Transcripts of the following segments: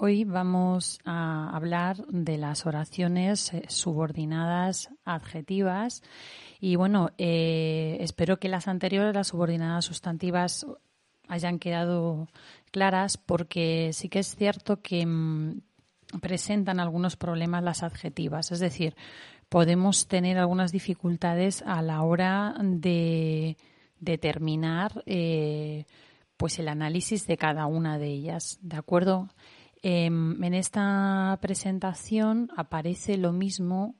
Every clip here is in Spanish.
Hoy vamos a hablar de las oraciones eh, subordinadas adjetivas y bueno, eh, espero que las anteriores, las subordinadas sustantivas, hayan quedado claras porque sí que es cierto que mm, presentan algunos problemas las adjetivas, es decir, podemos tener algunas dificultades a la hora de determinar eh, pues el análisis de cada una de ellas, ¿de acuerdo? Em, en esta presentación aparece lo mismo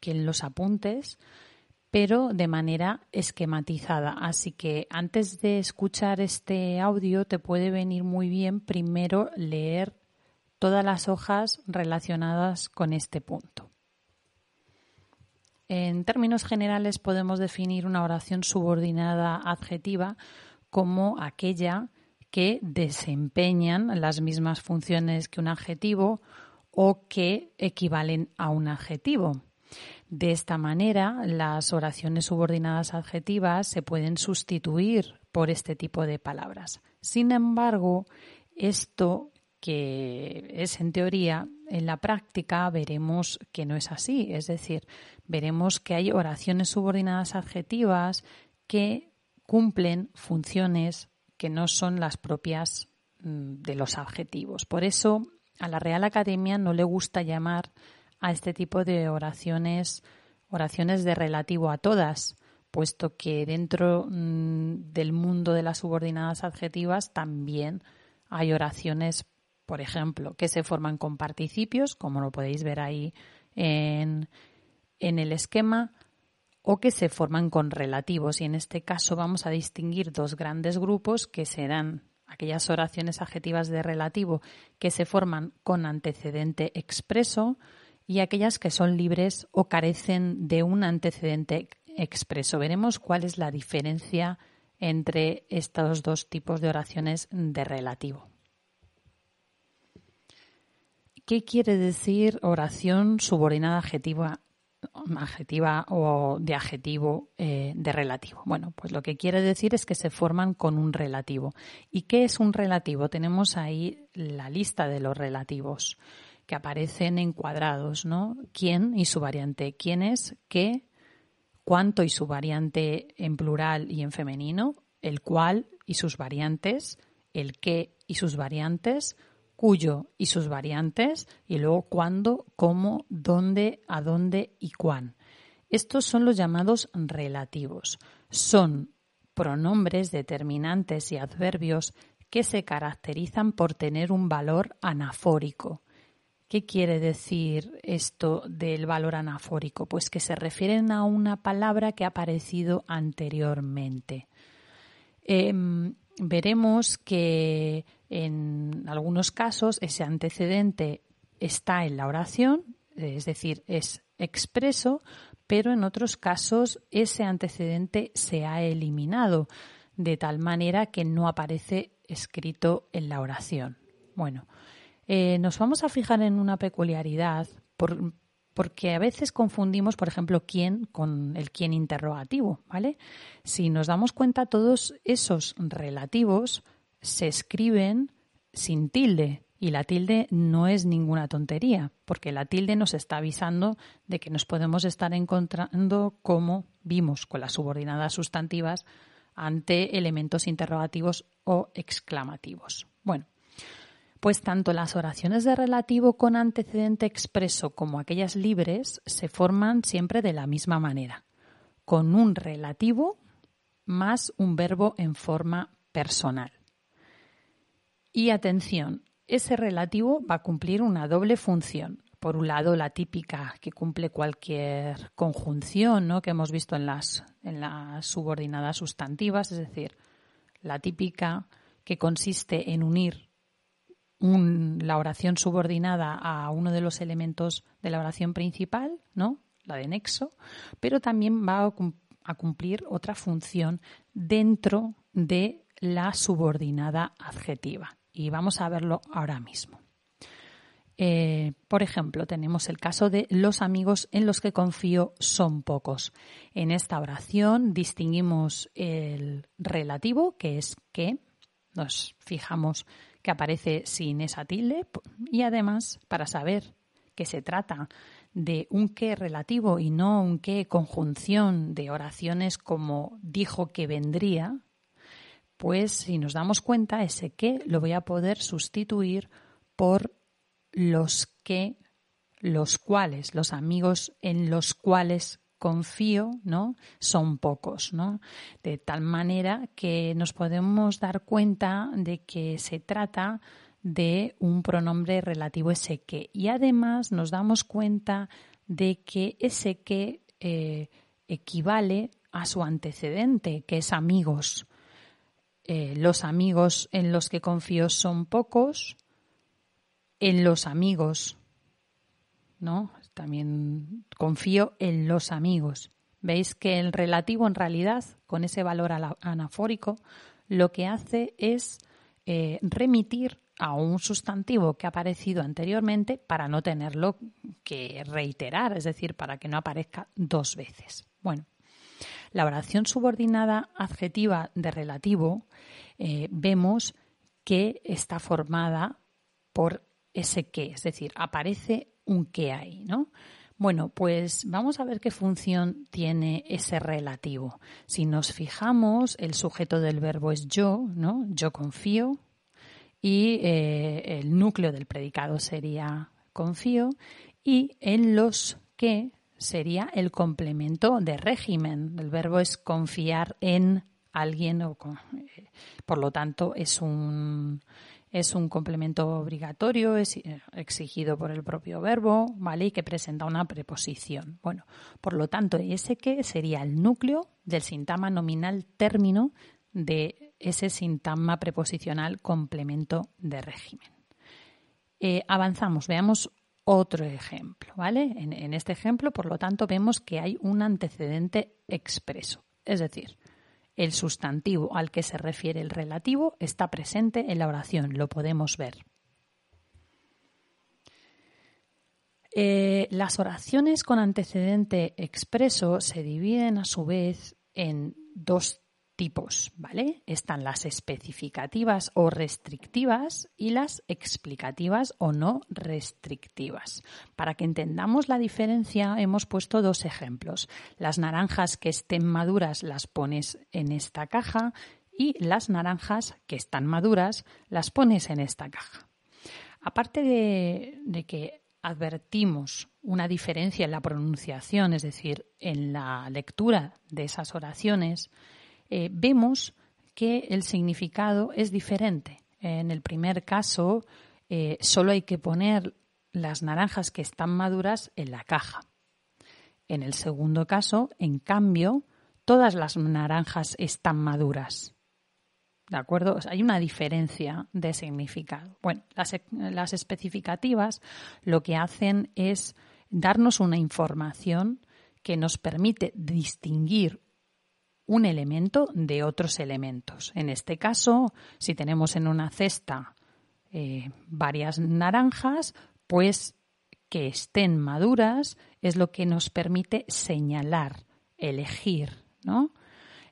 que en los apuntes, pero de manera esquematizada. Así que antes de escuchar este audio te puede venir muy bien primero leer todas las hojas relacionadas con este punto. En términos generales podemos definir una oración subordinada adjetiva como aquella que desempeñan las mismas funciones que un adjetivo o que equivalen a un adjetivo. De esta manera, las oraciones subordinadas adjetivas se pueden sustituir por este tipo de palabras. Sin embargo, esto que es en teoría, en la práctica veremos que no es así. Es decir, veremos que hay oraciones subordinadas adjetivas que cumplen funciones que no son las propias mm, de los adjetivos. Por eso a la Real Academia no le gusta llamar a este tipo de oraciones oraciones de relativo a todas, puesto que dentro mm, del mundo de las subordinadas adjetivas también hay oraciones, por ejemplo, que se forman con participios, como lo podéis ver ahí en, en el esquema, o que se forman con relativos. Y en este caso vamos a distinguir dos grandes grupos que serán aquellas oraciones adjetivas de relativo que se forman con antecedente expreso y aquellas que son libres o carecen de un antecedente expreso. Veremos cuál es la diferencia entre estos dos tipos de oraciones de relativo. ¿Qué quiere decir oración subordinada adjetiva adjetiva o de adjetivo eh, de relativo. Bueno, pues lo que quiere decir es que se forman con un relativo. ¿Y qué es un relativo? Tenemos ahí la lista de los relativos que aparecen encuadrados, ¿no? ¿Quién y su variante? ¿Quién es? ¿Qué? ¿Cuánto y su variante en plural y en femenino? ¿El cual y sus variantes? ¿El qué y sus variantes? Cuyo y sus variantes, y luego cuándo, cómo, dónde, a dónde y cuán. Estos son los llamados relativos. Son pronombres determinantes y adverbios que se caracterizan por tener un valor anafórico. ¿Qué quiere decir esto del valor anafórico? Pues que se refieren a una palabra que ha aparecido anteriormente. Em, veremos que en algunos casos ese antecedente está en la oración, es decir, es expreso, pero en otros casos ese antecedente se ha eliminado de tal manera que no aparece escrito en la oración. Bueno, eh, nos vamos a fijar en una peculiaridad por, porque a veces confundimos, por ejemplo, quién con el quién interrogativo, ¿vale? Si nos damos cuenta, todos esos relativos se escriben sin tilde y la tilde no es ninguna tontería, porque la tilde nos está avisando de que nos podemos estar encontrando como vimos con las subordinadas sustantivas ante elementos interrogativos o exclamativos. Bueno, pues tanto las oraciones de relativo con antecedente expreso como aquellas libres se forman siempre de la misma manera, con un relativo más un verbo en forma personal. Y atención, ese relativo va a cumplir una doble función. Por un lado, la típica que cumple cualquier conjunción ¿no? que hemos visto en las, subordinadas sustantivas, es decir, la típica que consiste en unir la oración subordinada a uno de los elementos de la oración principal, ¿no? La de nexo, pero también va a cumplir otra función dentro de la subordinada adjetiva. Y vamos a verlo ahora mismo. Eh, por ejemplo, tenemos el caso de los amigos en los que confío son pocos. En esta oración distinguimos el relativo, que es que, nos fijamos que aparece sin esa tilde, y además, para saber que se trata de un que relativo y no un que conjunción de oraciones como dijo que vendría, pues si nos damos cuenta, ese que lo voy a poder sustituir por los que, los cuales, los amigos en los cuales confío, ¿no? Son pocos, ¿no? De tal manera que nos podemos dar cuenta de que se trata de un pronombre relativo ese que. Y además nos damos cuenta de que ese que eh, equivale a su antecedente, que es amigos. Eh, los amigos en los que confío son pocos, en los amigos, ¿no? También confío en los amigos. Veis que el relativo en realidad, con ese valor anafórico, lo que hace es eh, remitir a un sustantivo que ha aparecido anteriormente para no tenerlo que reiterar, es decir, para que no aparezca dos veces. Bueno, la oración subordinada adjetiva de relativo eh, vemos que está formada por ese qué, es decir, aparece un qué ahí, ¿no? Bueno, pues vamos a ver qué función tiene ese relativo. Si nos fijamos, el sujeto del verbo es yo, ¿no? Yo confío y eh, el núcleo del predicado sería confío y en los que sería el complemento de régimen. El verbo es confiar en alguien o eh, por lo tanto es un es un complemento obligatorio, es exigido por el propio verbo, ¿vale? Y que presenta una preposición. Bueno, por lo tanto, ese que sería el núcleo del sintagma nominal término de ese sintagma preposicional complemento de régimen. Eh, avanzamos, veamos otro ejemplo, ¿vale? en este ejemplo, por lo tanto, vemos que hay un antecedente expreso. Es decir, el sustantivo al que se refiere el relativo está presente en la oración, lo podemos ver. Eh, las oraciones con antecedente expreso se dividen a su vez en dos tipos, ¿vale? Están las especificativas o restrictivas y las explicativas o no restrictivas. Para que entendamos la diferencia hemos puesto dos ejemplos. Las naranjas que estén maduras las pones en esta caja y las naranjas que están maduras las pones en esta caja. Aparte de, de que advertimos una diferencia en la pronunciación, es decir, en la lectura de esas oraciones, eh, vemos que el significado es diferente. En el primer caso, eh, solo hay que poner las naranjas que están maduras en la caja. En el segundo caso, en cambio, todas las naranjas están maduras. ¿De acuerdo? hay una diferencia de significado. Bueno, las, las especificativas lo que hacen es darnos una información que nos permite distinguir un elemento de otros elementos. En este caso, si tenemos en una cesta eh, varias naranjas, pues que estén maduras es lo que nos permite señalar, elegir, ¿no?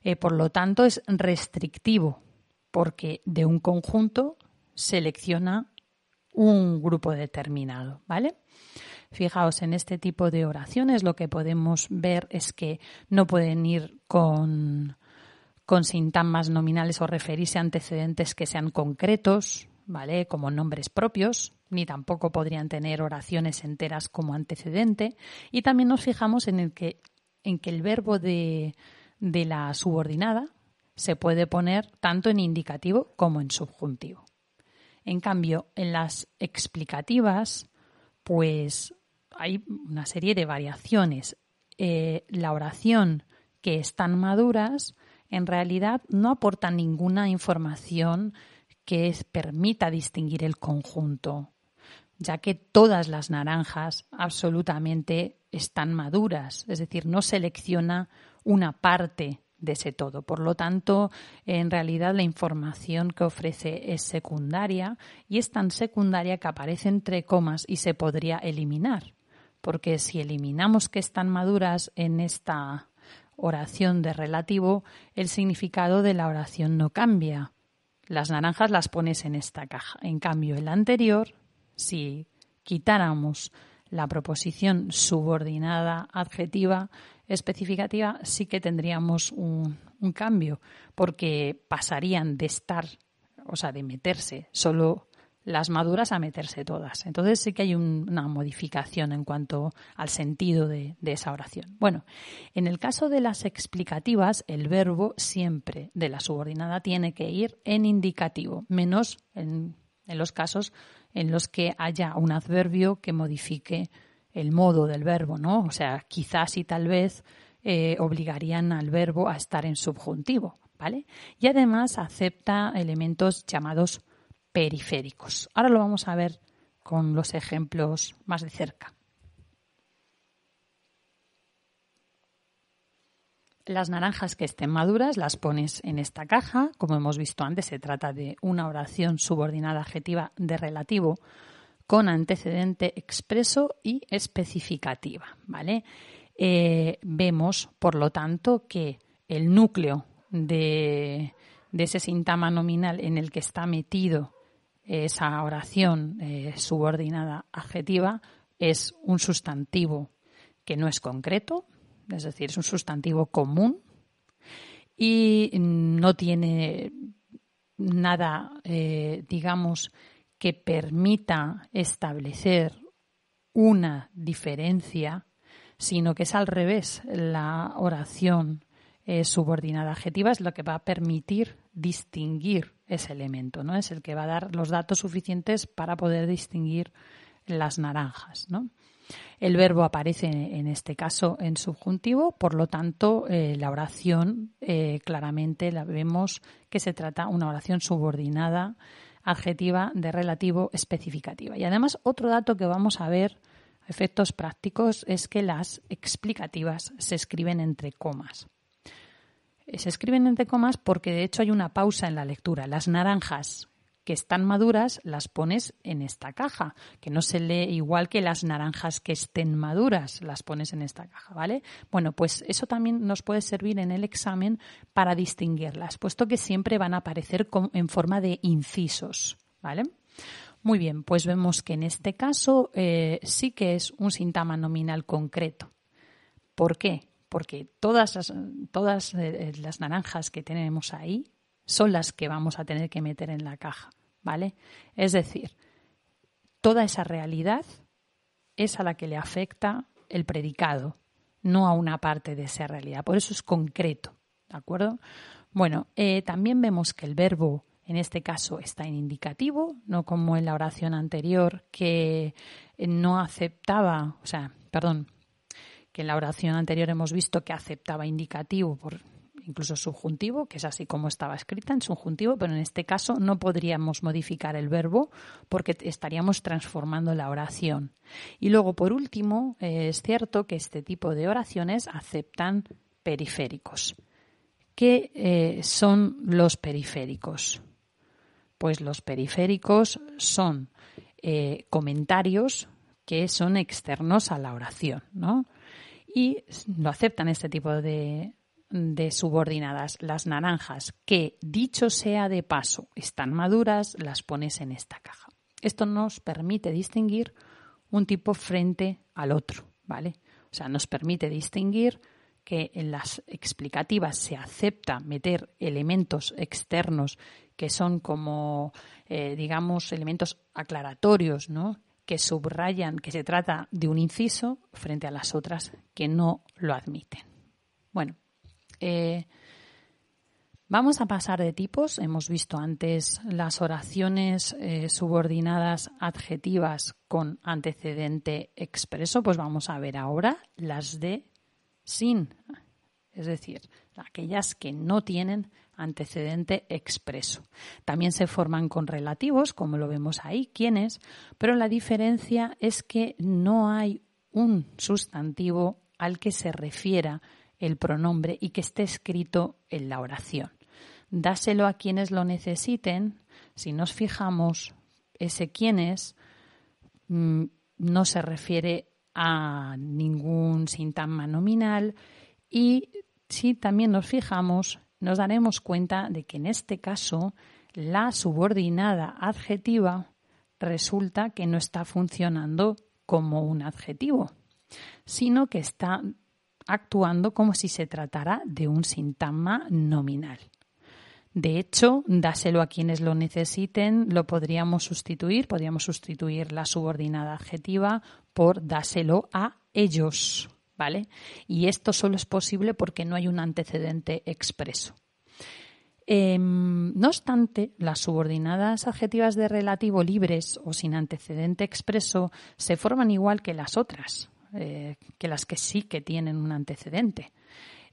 Eh, por lo tanto, es restrictivo, porque de un conjunto selecciona un grupo determinado, ¿vale? Fijaos, en este tipo de oraciones lo que podemos ver es que no pueden ir con, con sintagmas nominales o referirse a antecedentes que sean concretos, ¿vale? Como nombres propios, ni tampoco podrían tener oraciones enteras como antecedente. Y también nos fijamos en, el que, en que el verbo de, de la subordinada se puede poner tanto en indicativo como en subjuntivo. En cambio, en las explicativas, pues hay una serie de variaciones. Eh, la oración que están maduras en realidad no aporta ninguna información que permita distinguir el conjunto, ya que todas las naranjas absolutamente están maduras, es decir, no selecciona una parte de ese todo. Por lo tanto, en realidad la información que ofrece es secundaria y es tan secundaria que aparece entre comas y se podría eliminar. Porque si eliminamos que están maduras en esta oración de relativo, el significado de la oración no cambia. Las naranjas las pones en esta caja. En cambio, el anterior, si quitáramos la proposición subordinada adjetiva, especificativa sí que tendríamos un, cambio, porque pasarían de estar, o sea, de meterse solo las maduras a meterse todas. Entonces sí que hay una modificación en cuanto al sentido de, esa oración. Bueno, en el caso de las explicativas, el verbo siempre de la subordinada tiene que ir en indicativo, menos en, los casos en los que haya un adverbio que modifique el modo del verbo, ¿no? O sea, quizás y tal vez eh, obligarían al verbo a estar en subjuntivo, ¿vale? Y además acepta elementos llamados periféricos. Ahora lo vamos a ver con los ejemplos más de cerca. Las naranjas que estén maduras las pones en esta caja. Como hemos visto antes, se trata de una oración subordinada adjetiva de relativo con antecedente expreso y especificativa, ¿vale? Eh, vemos, por lo tanto, que el núcleo de, ese sintama nominal en el que está metido esa oración eh, subordinada adjetiva es un sustantivo que no es concreto, es decir, es un sustantivo común y no tiene nada, eh, digamos, que permita establecer una diferencia, sino que es al revés. La oración eh, subordinada adjetiva es lo que va a permitir distinguir ese elemento, ¿no? Es el que va a dar los datos suficientes para poder distinguir las naranjas, ¿no? El verbo aparece en este caso en subjuntivo, por lo tanto, eh, la oración eh, claramente la vemos que se trata una oración subordinada adjetiva de relativo especificativa. Y además, otro dato que vamos a ver, efectos prácticos, es que las explicativas se escriben entre comas. Se escriben entre comas porque de hecho hay una pausa en la lectura. Las naranjas que están maduras las pones en esta caja, que no se lee igual que las naranjas que estén maduras, las pones en esta caja, ¿vale? Bueno, pues eso también nos puede servir en el examen para distinguirlas, puesto que siempre van a aparecer en forma de incisos, ¿vale? Muy bien, pues vemos que en este caso eh, sí que es un sintama nominal concreto. ¿Por qué? Porque todas las, todas eh, las naranjas que tenemos ahí son las que vamos a tener que meter en la caja, ¿vale? Es decir, toda esa realidad es a la que le afecta el predicado, no a una parte de esa realidad. Por eso es concreto, ¿de acuerdo? Bueno, eh, también vemos que el verbo en este caso está en indicativo, no como en la oración anterior que no aceptaba, o sea, perdón, que en la oración anterior hemos visto que aceptaba indicativo por incluso subjuntivo, que es así como estaba escrita en subjuntivo, pero en este caso no podríamos modificar el verbo porque estaríamos transformando la oración. Y luego, por último, eh, es cierto que este tipo de oraciones aceptan periféricos. ¿Qué eh, son los periféricos? Pues los periféricos son eh, comentarios que son externos a la oración, ¿no? Y no aceptan este tipo de, de subordinadas, las naranjas, que dicho sea de paso, están maduras, las pones en esta caja. Esto nos permite distinguir un tipo frente al otro, ¿vale? O sea, nos permite distinguir que en las explicativas se acepta meter elementos externos que son como, eh, digamos, elementos aclaratorios, ¿no? Que subrayan que se trata de un inciso frente a las otras que no lo admiten. Bueno, eh, vamos a pasar de tipos. Hemos visto antes las oraciones eh, subordinadas adjetivas con antecedente expreso. Pues vamos a ver ahora las de sin, es decir, aquellas que no tienen antecedente expreso. También se forman con relativos, como lo vemos ahí, quiénes, pero la diferencia es que no hay un sustantivo al que se refiera el pronombre y que esté escrito en la oración. Dáselo a quienes lo necesiten. Si nos fijamos, ese quienes mm, no se refiere a ningún sintagma nominal y si también nos fijamos, nos daremos cuenta de que en este caso la subordinada adjetiva resulta que no está funcionando como un adjetivo, sino que está actuando como si se tratara de un sintagma nominal. De hecho, dáselo a quienes lo necesiten, lo podríamos sustituir, podríamos sustituir la subordinada adjetiva por dáselo a ellos, Y esto solo es posible porque no hay un antecedente expreso. Em, no obstante, las subordinadas adjetivas de relativo libres o sin antecedente expreso se forman igual que las otras, eh, que las que sí que tienen un antecedente.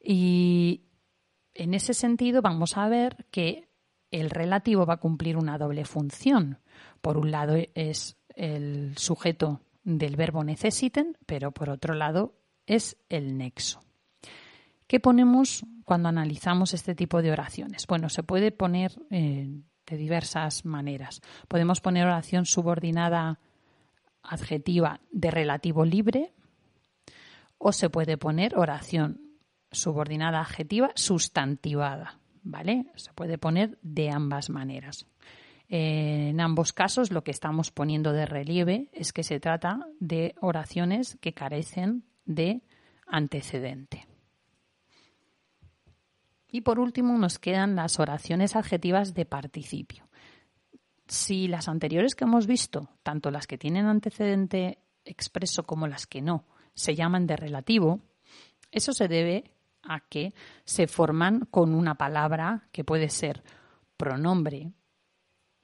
Y en ese sentido vamos a ver que el relativo va a cumplir una doble función. Por un lado es el sujeto del verbo necesiten, pero por otro lado es el nexo. ¿Qué ponemos cuando analizamos este tipo de oraciones? Bueno, se puede poner eh, de diversas maneras. Podemos poner oración subordinada adjetiva de relativo libre o se puede poner oración subordinada adjetiva sustantivada, ¿vale? Se puede poner de ambas maneras. En ambos casos lo que estamos poniendo de relieve es que se trata de oraciones que carecen de antecedente. Y por último nos quedan las oraciones adjetivas de participio. Si las anteriores que hemos visto, tanto las que tienen antecedente expreso como las que no, se llaman de relativo, eso se debe a que se forman con una palabra que puede ser pronombre,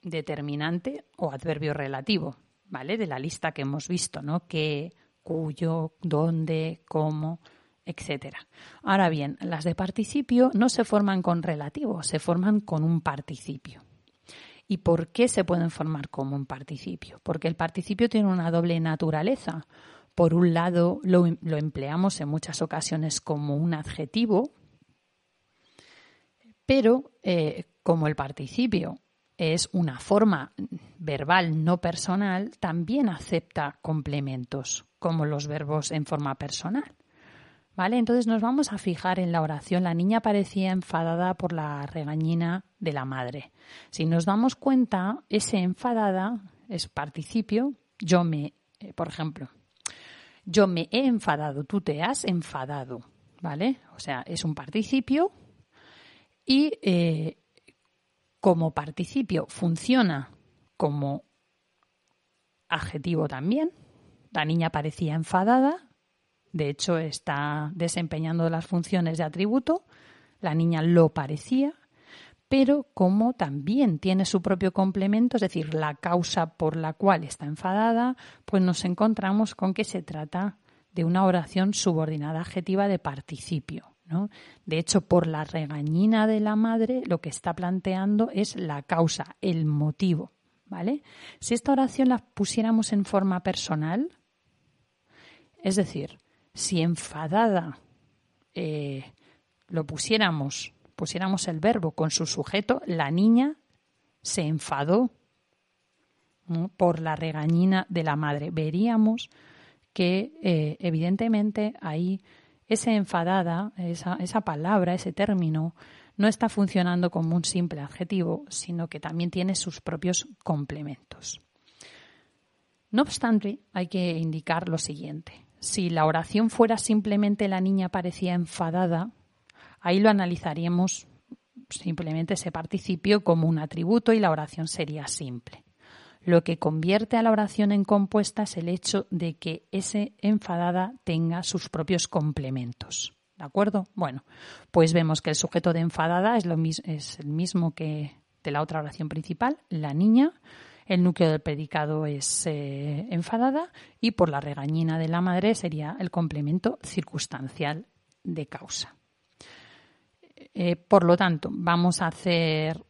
determinante o adverbio relativo, ¿vale? De la lista que hemos visto, ¿no? Que, cuyo, dónde, cómo, etcétera. Ahora bien, las de participio no se forman con relativo, se forman con un participio. ¿Y por qué se pueden formar como un participio? Porque el participio tiene una doble naturaleza. Por un lado, lo, lo empleamos en muchas ocasiones como un adjetivo, pero eh, como el participio es una forma verbal no personal, también acepta complementos, como los verbos en forma personal. ¿Vale? Entonces nos vamos a fijar en la oración. La niña parecía enfadada por la regañina de la madre. Si nos damos cuenta, ese enfadada es participio. Yo me, eh, por ejemplo, yo me he enfadado, tú te has enfadado. ¿Vale? O sea, es un participio y eh, como participio funciona como adjetivo también. La niña parecía enfadada, de hecho está desempeñando las funciones de atributo, la niña lo parecía, pero como también tiene su propio complemento, es decir, la causa por la cual está enfadada, pues nos encontramos con que se trata de una oración subordinada adjetiva de participio. De hecho, por la regañina de la madre, lo que está planteando es la causa, el motivo. ¿vale? Si esta oración la pusiéramos en forma personal, es decir, si enfadada eh, lo pusiéramos, pusiéramos el verbo con su sujeto, la niña se enfadó por la regañina de la madre. Veríamos que eh, evidentemente ahí esa enfadada, esa palabra, ese término, no está funcionando como un simple adjetivo, sino que también tiene sus propios complementos. No obstante, hay que indicar lo siguiente. Si la oración fuera simplemente la niña parecía enfadada, ahí lo analizaríamos simplemente ese participio como un atributo y la oración sería simple. Lo que convierte a la oración en compuesta es el hecho de que ese enfadada tenga sus propios complementos. ¿De acuerdo? Bueno, pues vemos que el sujeto de enfadada es, lo es el mismo que de la otra oración principal, la niña. El núcleo del predicado es eh, enfadada y por la regañina de la madre sería el complemento circunstancial de causa. Eh, por lo tanto, vamos a hacer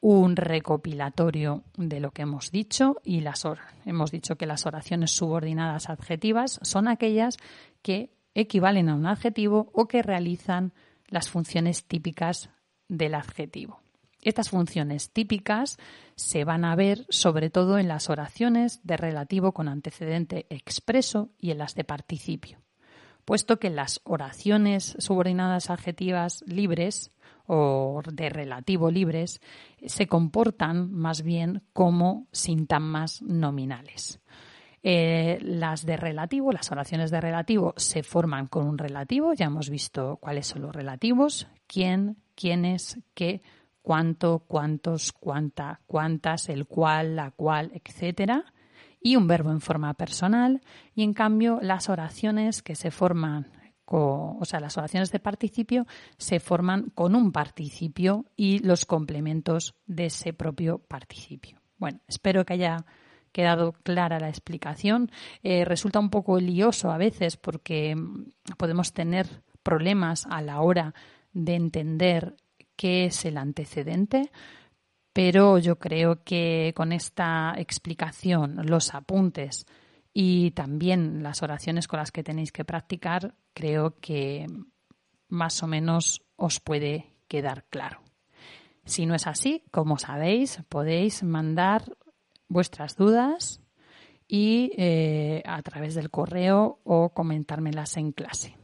un recopilatorio de lo que hemos dicho y las hemos dicho que las oraciones subordinadas adjetivas son aquellas que equivalen a un adjetivo o que realizan las funciones típicas del adjetivo. Estas funciones típicas se van a ver sobre todo en las oraciones de relativo con antecedente expreso y en las de participio, puesto que las oraciones subordinadas adjetivas libres o de relativo libres se comportan más bien como sintagmas nominales. Eh, las de relativo, las oraciones de relativo se forman con un relativo, ya hemos visto cuáles son los relativos, quién, quiénes, qué, cuánto, cuántos, cuánta, cuántas, el cual, la cual, etcétera, y un verbo en forma personal. Y en cambio, las oraciones que se forman, o sea, las oraciones de participio se forman con un participio y los complementos de ese propio participio. Bueno, espero que haya quedado clara la explicación. Eh, resulta un poco lioso a veces porque podemos tener problemas a la hora de entender qué es el antecedente, pero yo creo que con esta explicación, los apuntes y también las oraciones con las que tenéis que practicar, creo que más o menos os puede quedar claro. Si no es así, como sabéis, podéis mandar vuestras dudas y eh, a través del correo o comentármelas en clase.